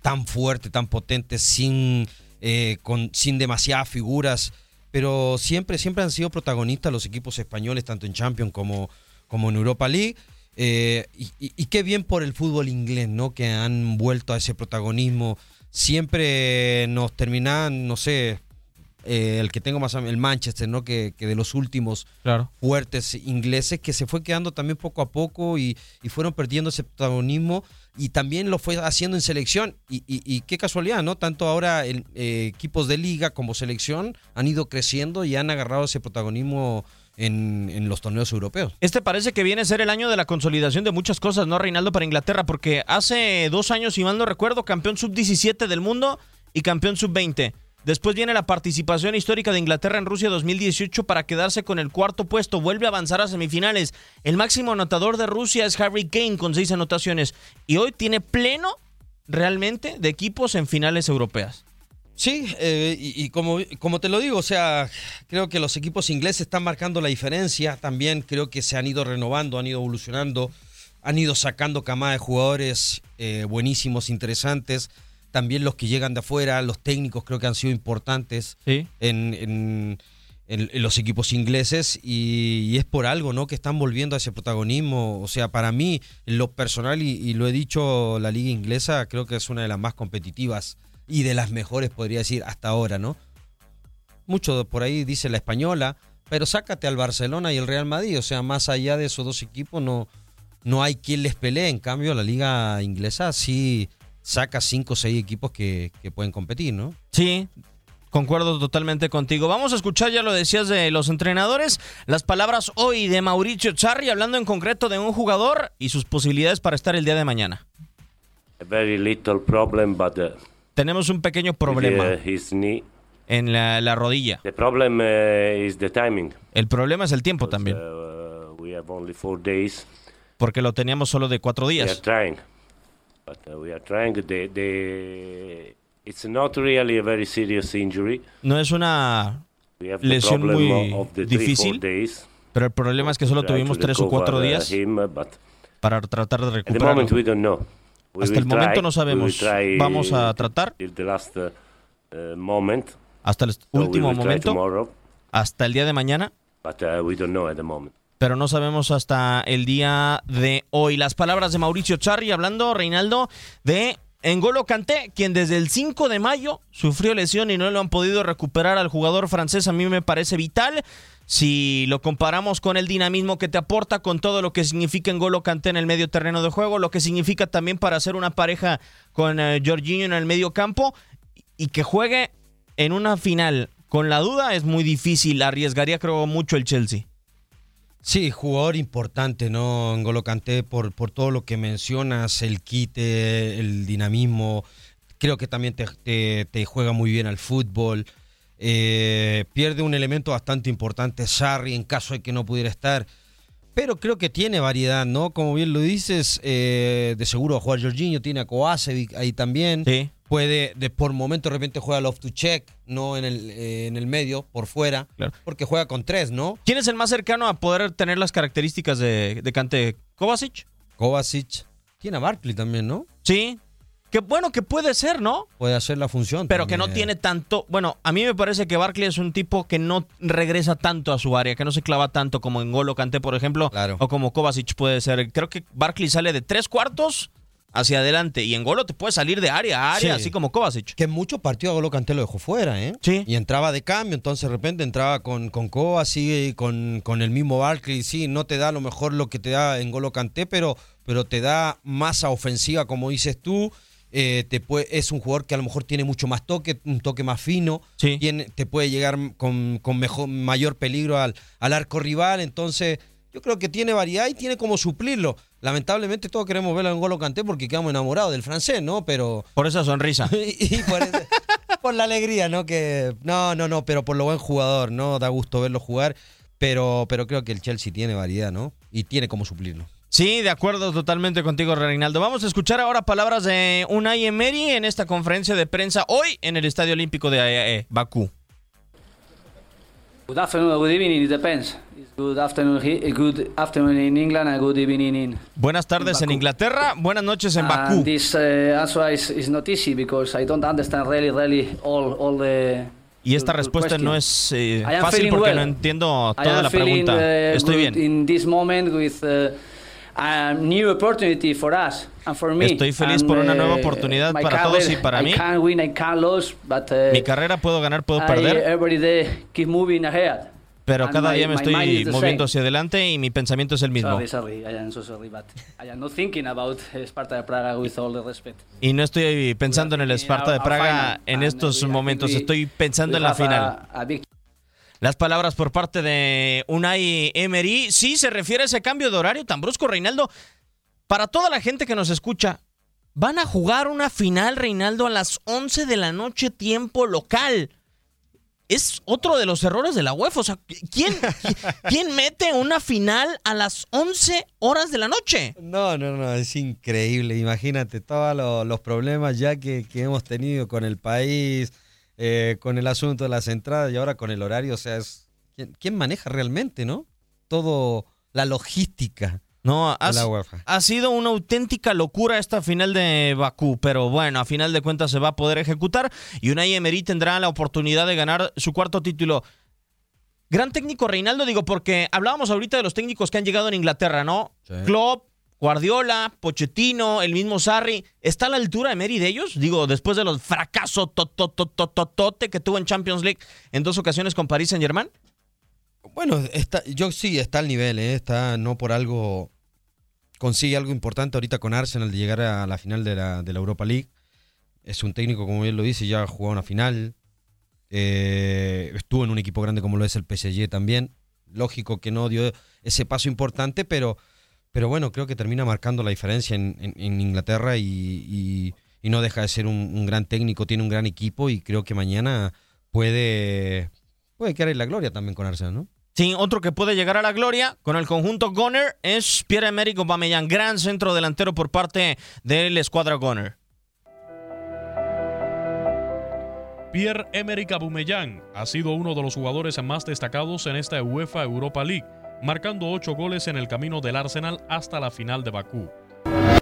tan fuerte, tan potente, sin, eh, con, sin demasiadas figuras, pero siempre, siempre han sido protagonistas los equipos españoles, tanto en Champions como, como en Europa League. Eh, y, y- y qué bien por el fútbol inglés, ¿no? Que han vuelto a ese protagonismo. Siempre nos terminan, no sé, eh, el que tengo más, el Manchester, ¿no? Que, que de los últimos Claro. fuertes ingleses, que se fue quedando también poco a poco y, y fueron perdiendo ese protagonismo y también lo fue haciendo en selección. Y, y- y qué casualidad, ¿no? Tanto ahora el, eh, equipos de liga como selección han ido creciendo y han agarrado ese protagonismo en, en los torneos europeos. Este parece que viene a ser el año de la consolidación de muchas cosas, ¿no, Reinaldo, para Inglaterra? Porque hace dos años, si mal no recuerdo, campeón sub-17 del mundo y campeón sub-20. Después viene la participación histórica de Inglaterra en Rusia 2018 para quedarse con el cuarto puesto. Vuelve a avanzar a semifinales. El máximo anotador de Rusia es Harry Kane con seis anotaciones. Y hoy tiene pleno, realmente, de equipos en finales europeas. Sí, eh, y, como, como te lo digo, o sea, creo que los equipos ingleses están marcando la diferencia. También creo que se han ido renovando, han ido evolucionando, han ido sacando camada de jugadores eh, buenísimos, interesantes. También los que llegan de afuera, los técnicos creo que han sido importantes Sí. en, en- en- en los equipos ingleses y, y es por algo, ¿no? Que están volviendo a ese protagonismo. O sea, para mí, en lo personal, y, y lo he dicho, la liga inglesa creo que es una de las más competitivas y de las mejores, podría decir, hasta ahora, ¿no? Mucho por ahí dice la española, pero sácate al Barcelona y el Real Madrid. O sea, más allá de esos dos equipos no, no hay quien les pelee. En cambio, la liga inglesa sí saca cinco o seis equipos que, que pueden competir, ¿no? Sí, concuerdo totalmente contigo. Vamos a escuchar, ya lo decías, de los entrenadores, las palabras hoy de Mauricio Charri, hablando en concreto de un jugador y sus posibilidades para estar el día de mañana. A very little problem, but uh, Tenemos un pequeño problema with, uh, his knee. en la, la rodilla. The problem uh, is the timing. El problema es el tiempo también, Uh, we have only four days. porque lo teníamos solo de cuatro We are días. trying, but uh, we are trying. The, the, it's not really a very serious injury. No es una We have the lesión muy of the three, difícil, pero el problema es que solo tuvimos tres o cuatro uh, días para tratar de recuperarlo. moment we don't know. We Hasta el momento no sabemos. Vamos a tratar till the last uh, moment. hasta el último momento, hasta el día de mañana, pero no sabemos hasta el día de hoy. Las palabras de Mauricio Charri hablando, Reinaldo, de en Golo Kanté, quien desde el 5 de mayo sufrió lesión y no lo han podido recuperar al jugador francés, a mí me parece vital. Si lo comparamos con el dinamismo que te aporta, con todo lo que significa en Golo Kanté en el medio terreno de juego, lo que significa también para hacer una pareja con eh, Jorginho en el medio campo y que juegue en una final con la duda es muy difícil. Arriesgaría, creo, mucho el Chelsea. Sí, jugador importante, ¿no? En Golo Kanté por, por todo lo que mencionas, el quite, el dinamismo. Creo que también te, te, juega muy bien al fútbol. Eh, pierde un elemento bastante importante, Sarri, en caso de que no pudiera estar. Pero creo que tiene variedad, ¿no? Como bien lo dices, eh, de seguro a jugar Jorginho, tiene a Kovacevic ahí también. Sí puede de por momento de repente juega love to check, no en el, eh, en el medio, por fuera, porque juega con tres, ¿no? ¿Quién es el más cercano a poder tener las características de, de Cante? ¿Kovacic? Kovacic. Tiene a Barkley también, ¿no? Sí. Qué bueno que puede ser, ¿no? Puede hacer la función. Pero que no tiene tanto. Bueno, a mí me parece que Barkley es un tipo que no regresa tanto a su área, que no se clava tanto como en Golo Cante, por ejemplo, o como Kovacic puede ser. Creo que Barkley sale de tres cuartos hacia adelante. Y en Golo te puede salir de área a área, así como Kovacic. Que mucho partido a Golo Canté lo dejó fuera, ¿eh? Sí. Y entraba de cambio, entonces de repente entraba con, con Kovacic, con, con el mismo Barkley. Sí, no te da a lo mejor lo que te da en Golo Canté, pero, pero te da masa ofensiva, como dices tú. Eh, te puede, es un jugador que a lo mejor tiene mucho más toque, un toque más fino, sí. tiene, te puede llegar con, con mejor, mayor peligro al, al arco rival, entonces yo creo que tiene variedad y tiene como suplirlo. Lamentablemente todos queremos verlo en Golo Canté porque quedamos enamorados del francés, ¿no? Pero por esa sonrisa. y, por, la alegría, ¿no? Que no, no, no, pero por lo buen jugador, ¿no? Da gusto verlo jugar, pero pero creo que el Chelsea tiene variedad, ¿no? Y tiene como suplirlo. Sí, de acuerdo totalmente contigo, Reinaldo. Vamos a escuchar ahora palabras de Unai Emery en esta conferencia de prensa hoy en el Estadio Olímpico de eh, Bakú. Good afternoon, good evening, it depends. Good afternoon, good afternoon in England and good evening in. Buenas tardes en, Inglaterra, buenas noches en Bakú. And this uh, answer is, is not easy because I don't understand really, really all, all the. Y esta respuesta no es eh, fácil porque well. no entiendo toda la pregunta. Uh, Estoy bien. In this moment with uh, a new opportunity for us and for me. Estoy feliz and, por una nueva oportunidad uh, para todos y para I mí. Can win, I can lose, but, uh, Mi carrera puedo ganar, puedo I perder. every day keep moving ahead. Pero cada my- día me estoy moviendo hacia adelante y mi pensamiento es el mismo. Sparta respect. Y no estoy pensando en el Esparta de Praga en estos momentos, estoy pensando en la final. Las palabras por parte de Unai Emery, sí se refiere a ese cambio de horario tan brusco, Reinaldo. Para toda la gente que nos escucha, van a jugar una final, Reinaldo, a las 11 de la noche, tiempo local. Es otro de los errores de la UEFA. O sea, ¿quién, ¿quién mete una final a las 11 horas de la noche? No, no, no, es increíble. Imagínate todos lo- los problemas ya que, que hemos tenido con el país, eh, con el asunto de las entradas y ahora con el horario. O sea, es, ¿quién, quién maneja realmente, no? Todo la logística. No, ha, sido una auténtica locura esta final de Bakú, pero bueno, a final de cuentas se va a poder ejecutar y Unai Emery tendrá la oportunidad de ganar su cuarto título. Gran técnico Reinaldo, digo, porque hablábamos ahorita de los técnicos que han llegado en Inglaterra, ¿no? Sí. Klopp, Guardiola, Pochettino, el mismo Sarri. ¿Está a la altura Emery de ellos? Digo, después de los fracasos tototototote que tuvo en Champions League en dos ocasiones con Paris Saint-Germain. Bueno, está, yo sí, está al nivel, ¿eh? está no por algo, consigue algo importante ahorita con Arsenal de llegar a la final de la, de la Europa League. Es un técnico, como bien lo dice, ya ha jugado una final. Eh, estuvo en un equipo grande como lo es el PSG también. Lógico que no dio ese paso importante, pero, pero bueno, creo que termina marcando la diferencia en, en- en Inglaterra y, y- y no deja de ser un, un gran técnico, tiene un gran equipo y creo que mañana puede, puede quedar en la gloria también con Arsenal, ¿no? Sí, otro que puede llegar a la gloria con el conjunto Gunner es Pierre-Emerick Aubameyang, gran centro delantero por parte de la escuadra Gunner. Pierre-Emerick Aubameyang ha sido uno de los jugadores más destacados en esta UEFA Europa League, marcando 8 goles en el camino del Arsenal hasta la final de Bakú.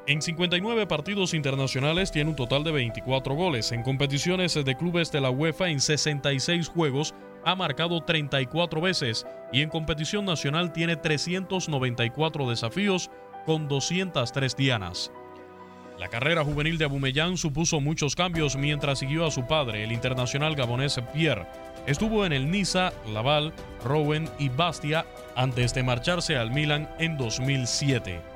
En 59 partidos internacionales tiene un total de 24 goles. En competiciones de clubes de la UEFA en 66 juegos ha marcado 34 veces y en competición nacional tiene 394 desafíos con 203 dianas. La carrera juvenil de Abumellán supuso muchos cambios mientras siguió a su padre, el internacional gabonés Pierre. Estuvo en el Niza, Laval, Rouen y Bastia antes de marcharse al Milan en 2007.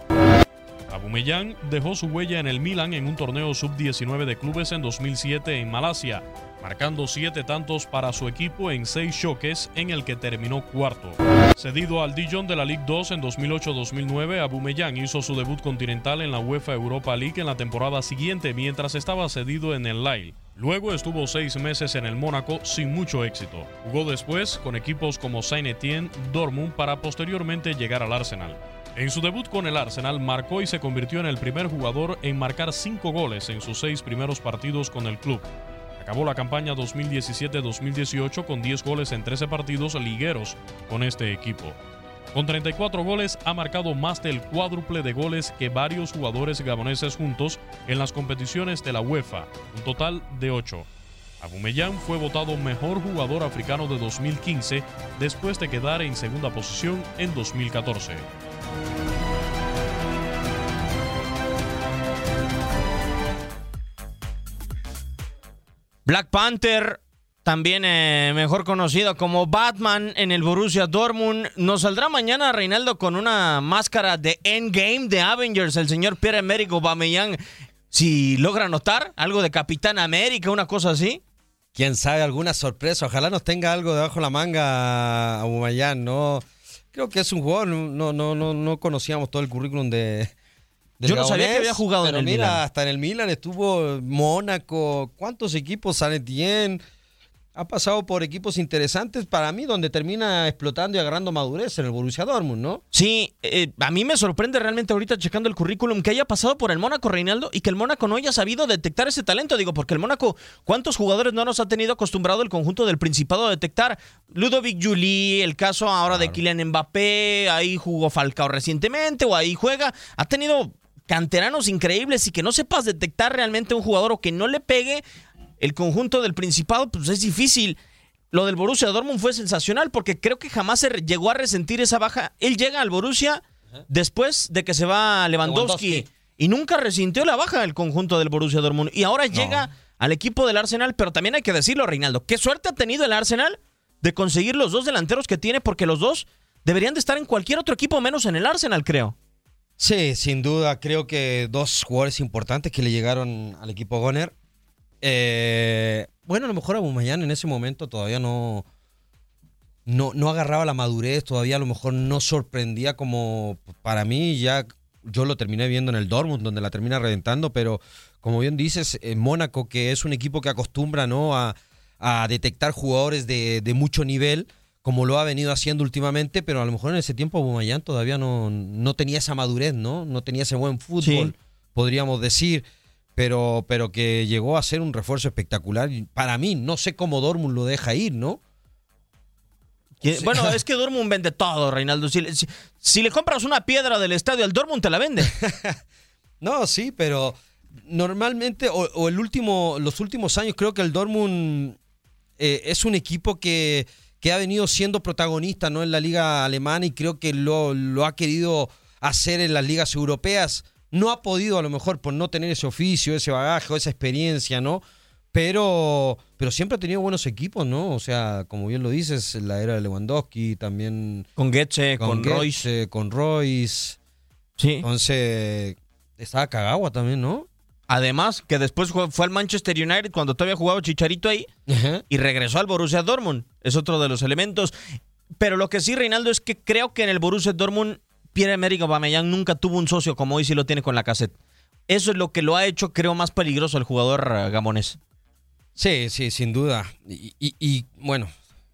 Abumellán dejó su huella en el Milan en un torneo sub-19 de clubes en 2007 en Malasia, marcando siete tantos para su equipo en seis choques en el que terminó cuarto. Cedido al Dijon de la Ligue 2 en 2008-2009, Abumellán hizo su debut continental en la UEFA Europa League en la temporada siguiente mientras estaba cedido en el Lille. Luego estuvo seis meses en el Mónaco sin mucho éxito. Jugó después con equipos como Saint-Étienne, Dortmund para posteriormente llegar al Arsenal. En su debut con el Arsenal marcó y se convirtió en el primer jugador en marcar cinco goles en sus seis primeros partidos con el club. Acabó la campaña 2017-2018 con 10 goles en 13 partidos ligueros con este equipo. Con 34 goles ha marcado más del cuádruple de goles que varios jugadores gaboneses juntos en las competiciones de la UEFA, un total de 8. Abumellán fue votado mejor jugador africano de 2015 después de quedar en segunda posición en 2014. Black Panther, también eh, mejor conocido como Batman en el Borussia Dortmund, nos saldrá mañana Reinaldo con una máscara de Endgame de Avengers, el señor Pierre-Emerick Aubameyang. Si logra notar algo de Capitán América, una cosa así. Quién sabe, alguna sorpresa. Ojalá nos tenga algo debajo de la manga Aubameyang, ¿no? Creo que es un jugador, no, no, no, no conocíamos todo el currículum de, Yo no sabía que había jugado pero en el mira, Milan. hasta en el Milan estuvo Mónaco, ¿cuántos equipos? San Etienne. Ha pasado por equipos interesantes para mí, donde termina explotando y agarrando madurez en el Borussia Dortmund, ¿no? Sí, eh, a mí me sorprende realmente ahorita checando el currículum que haya pasado por el Mónaco, Reinaldo, y que el Mónaco no haya sabido detectar ese talento. Digo, porque el Mónaco, ¿cuántos jugadores no nos ha tenido acostumbrado el conjunto del Principado a detectar? Ludovic Juli, el caso ahora de Kylian Mbappé, ahí jugó Falcao recientemente, o ahí juega. Ha tenido canteranos increíbles y que no sepas detectar realmente un jugador o que no le pegue el conjunto del Principado, pues es difícil. Lo del Borussia Dortmund fue sensacional porque creo que jamás se llegó a resentir esa baja. Él llega al Borussia después de que se va Lewandowski, Lewandowski. y nunca resintió la baja el conjunto del Borussia Dortmund. Y ahora llega al equipo del Arsenal, pero también hay que decirlo, Reinaldo, qué suerte ha tenido el Arsenal de conseguir los dos delanteros que tiene porque los dos deberían de estar en cualquier otro equipo menos en el Arsenal, creo. Sí, sin duda, creo que dos jugadores importantes que le llegaron al equipo Goner. Eh, bueno, a lo mejor Aubameyang en ese momento todavía no, no, no agarraba la madurez, todavía a lo mejor no sorprendía como para mí, ya yo lo terminé viendo en el Dortmund, donde la termina reventando, pero como bien dices, en Mónaco, que es un equipo que acostumbra ¿no? a, a detectar jugadores de, de mucho nivel, como lo ha venido haciendo últimamente, pero a lo mejor en ese tiempo Aubameyang todavía no, no tenía esa madurez, ¿no? No tenía ese buen fútbol, podríamos decir, pero, pero que llegó a ser un refuerzo espectacular. Para mí, no sé cómo Dortmund lo deja ir, ¿no? Que- Bueno, es que Dortmund vende todo, Reinaldo. Si, le- si- si le compras una piedra del estadio al Dortmund, te la vende. No, sí, pero normalmente, o, o el último, los últimos años, creo que el Dortmund eh, es un equipo que, que ha venido siendo protagonista ¿no? en la liga alemana y creo que lo, lo ha querido hacer en las ligas europeas. No ha podido a lo mejor por no tener ese oficio, ese bagaje esa experiencia, ¿no? Pero, pero siempre ha tenido buenos equipos, ¿no? O sea, como bien lo dices, la era de Lewandowski, también... Con Goetze, con Royce. Goetze, Con Royce. Sí. Entonces, estaba Kagawa también, ¿no? Además, que después fue, al Manchester United cuando todavía jugaba Chicharito ahí y regresó al Borussia Dortmund. Es otro de los elementos. Pero lo que sí, Reinaldo, es que creo que en el Borussia Dortmund Pierre-Emerick Aubameyang nunca tuvo un socio como hoy sí lo tiene con la cassette. Eso es lo que lo ha hecho, creo, más peligroso al jugador eh, gamonés. Sí, sí, sin duda. Y, y- y, bueno,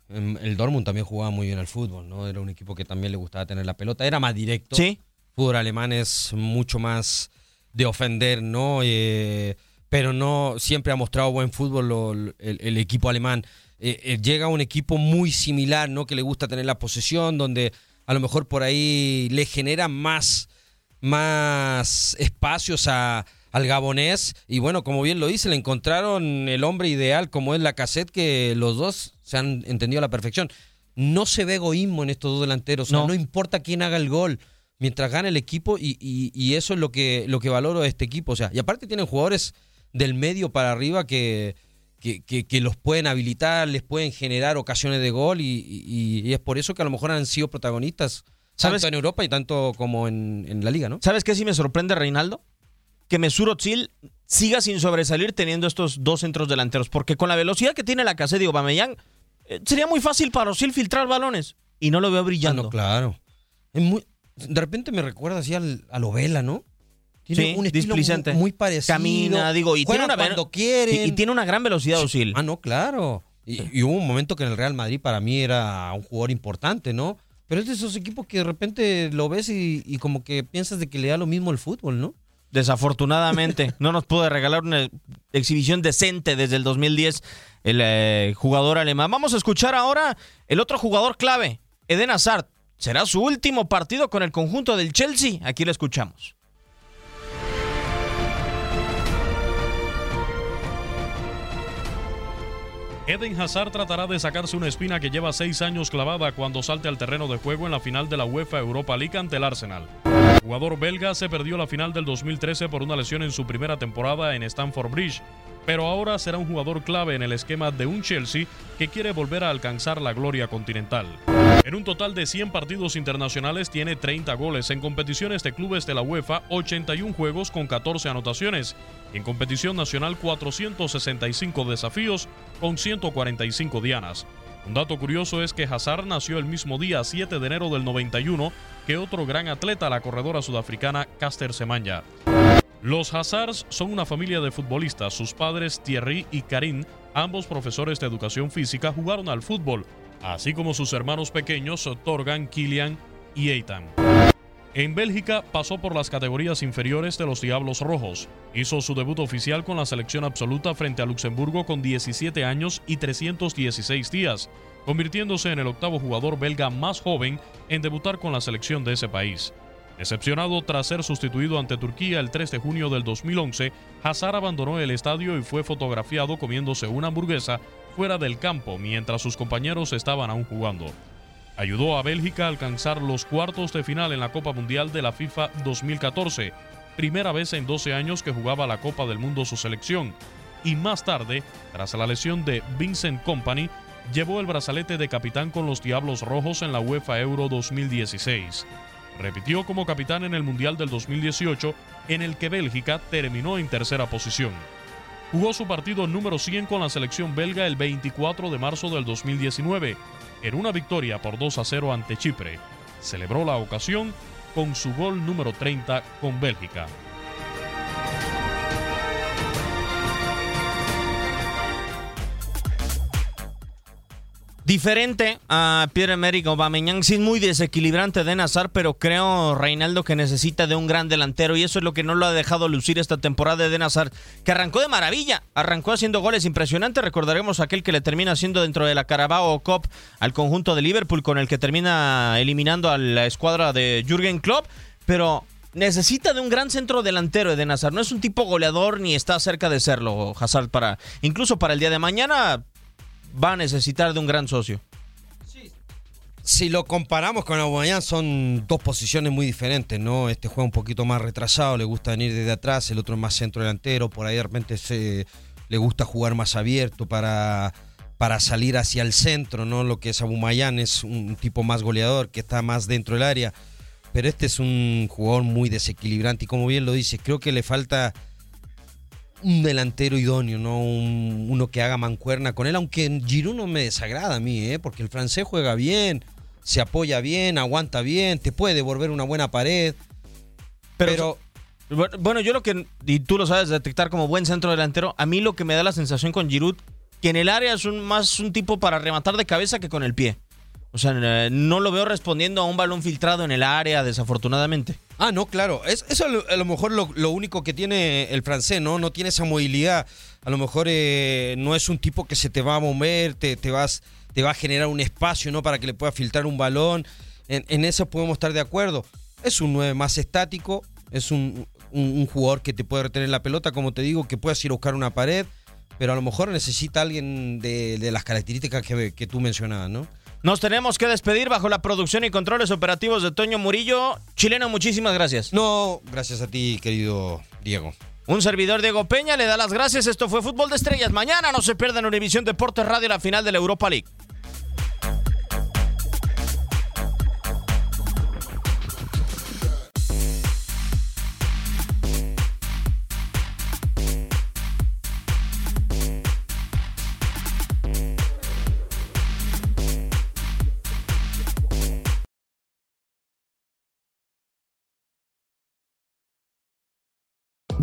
el Dortmund también jugaba muy bien al fútbol, ¿no? Era un equipo que también le gustaba tener la pelota. Era más directo. Sí. Fútbol alemán es mucho más de ofender, ¿no? Eh, pero no siempre ha mostrado buen fútbol lo- el, el equipo alemán. Eh, eh, llega un equipo muy similar, ¿no? Que le gusta tener la posesión, donde a lo mejor por ahí le genera más, más espacios a, al gabonés. Y bueno, como bien lo dice, le encontraron el hombre ideal como es la cassette, que los dos se han entendido a la perfección. No se ve egoísmo en estos dos delanteros. o sea, No. no importa quién haga el gol. Mientras gana el equipo y, y- y eso es lo que, lo que valoro de este equipo. O sea, y aparte tienen jugadores del medio para arriba que, que, que- que los pueden habilitar, les pueden generar ocasiones de gol y, es por eso que a lo mejor han sido protagonistas ¿Sabes? tanto en Europa y tanto como en, en la liga, ¿no? ¿Sabes qué sí me sorprende, Reinaldo? Que Mesut Özil siga sin sobresalir teniendo estos dos centros delanteros. Porque con la velocidad que tiene la casa de Aubameyang, eh, sería muy fácil para Özil filtrar balones. Y no lo veo brillando. Ah, no, claro. Es muy, de repente me recuerda así al, a Lovela, ¿no? Tiene Sí, un estilo muy, muy parecido. Camina, digo, y tiene una cuando quieren. y- y tiene una gran velocidad, Özil. Ah, no, claro. Y, y hubo un momento que en el Real Madrid para mí era un jugador importante, ¿no? Pero es de esos equipos que de repente lo ves y, y como que piensas de que le da lo mismo el fútbol, ¿no? Desafortunadamente, no nos pudo regalar una exhibición decente desde el 2010 el eh, jugador alemán. Vamos a escuchar ahora el otro jugador clave, Eden Hazard. Será su último partido con el conjunto del Chelsea. Aquí lo escuchamos. Eden Hazard tratará de sacarse una espina que lleva seis años clavada cuando salte al terreno de juego en la final de la UEFA Europa League ante el Arsenal. El jugador belga se perdió la final del 2013 por una lesión en su primera temporada en Stamford Bridge, pero ahora será un jugador clave en el esquema de un Chelsea que quiere volver a alcanzar la gloria continental. En un total de 100 partidos internacionales tiene 30 goles en competiciones de clubes de la UEFA, 81 juegos con 14 anotaciones. En competición nacional 465 desafíos con 145 dianas. Un dato curioso es que Hazard nació el mismo día 7 de enero del 91 que otro gran atleta, la corredora sudafricana Caster Semenya. Los Hazards son una familia de futbolistas. Sus padres Thierry y Karim, ambos profesores de educación física, jugaron al fútbol, así como sus hermanos pequeños Torgan, Kilian y Eitan. En Bélgica pasó por las categorías inferiores de los Diablos Rojos. Hizo su debut oficial con la selección absoluta frente a Luxemburgo con 17 años y 316 días, convirtiéndose en el octavo jugador belga más joven en debutar con la selección de ese país. Decepcionado tras ser sustituido ante Turquía el 3 de junio del 2011, Hazard abandonó el estadio y fue fotografiado comiéndose una hamburguesa fuera del campo mientras sus compañeros estaban aún jugando. Ayudó a Bélgica a alcanzar los cuartos de final en la Copa Mundial de la FIFA 2014, primera vez en 12 años que jugaba la Copa del Mundo su selección, y más tarde, tras la lesión de Vincent Company, llevó el brazalete de capitán con los Diablos Rojos en la UEFA Euro 2016. Repitió como capitán en el Mundial del 2018, en el que Bélgica terminó en tercera posición. Jugó su partido número 100 con la selección belga el 24 de marzo del 2019, en una victoria por 2 a 0 ante Chipre. Celebró la ocasión con su gol número 30 con Bélgica. Diferente a Pierre-Emerick Aubameyang, sí muy desequilibrante de Nazar, pero creo, Reinaldo, que necesita de un gran delantero y eso es lo que no lo ha dejado lucir esta temporada de Nazar, que arrancó de maravilla, arrancó haciendo goles impresionantes, recordaremos aquel que le termina haciendo dentro de la Carabao Cup al conjunto de Liverpool, con el que termina eliminando a la escuadra de Jürgen Klopp, pero necesita de un gran centro delantero Eden Hazard. No es un tipo goleador ni está cerca de serlo Hazard para incluso para el día de mañana va a necesitar de un gran socio. Si lo comparamos con Aubameyang son dos posiciones muy diferentes, ¿no? Este juega un poquito más retrasado, le gusta venir desde atrás, el otro es más centro delantero, por ahí de repente se, le gusta jugar más abierto para, para salir hacia el centro, ¿no? Lo que es Aubameyang es un tipo más goleador, que está más dentro del área, pero este es un jugador muy desequilibrante y como bien lo dice, creo que le falta un delantero idóneo, ¿no? Un- uno que haga mancuerna con él, aunque Giroud no me desagrada a mí, ¿eh? Porque el francés juega bien, se apoya bien, aguanta bien, te puede devolver una buena pared. Pero, Bueno, Bueno, yo lo que, y tú lo sabes detectar como buen centro delantero, a mí lo que me da la sensación con Giroud, que en el área es un, más un tipo para rematar de cabeza que con el pie. O sea, eh, no lo veo respondiendo a un balón filtrado en el área, desafortunadamente. Ah, no, claro. Es, eso a lo, mejor lo, lo único que tiene el francés, ¿no? No tiene esa movilidad. A lo mejor eh, no es un tipo que se te va a mover, te, te vas, te va a generar un espacio, ¿no? Para que le pueda filtrar un balón. En, eso podemos estar de acuerdo. Es un 9 más estático, es un, un- un jugador que te puede retener la pelota, como te digo, que puedas ir a buscar una pared, pero a lo mejor necesita alguien de, de las características que, que tú mencionabas, ¿no? Nos tenemos que despedir bajo la producción y controles operativos de Toño Murillo. Chileno, muchísimas gracias. No, gracias a ti, querido Diego. Un servidor Diego Peña le da las gracias. Esto fue Fútbol de Estrellas. Mañana no se pierdan Univisión Deportes Radio la final de la Europa League.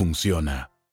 funciona.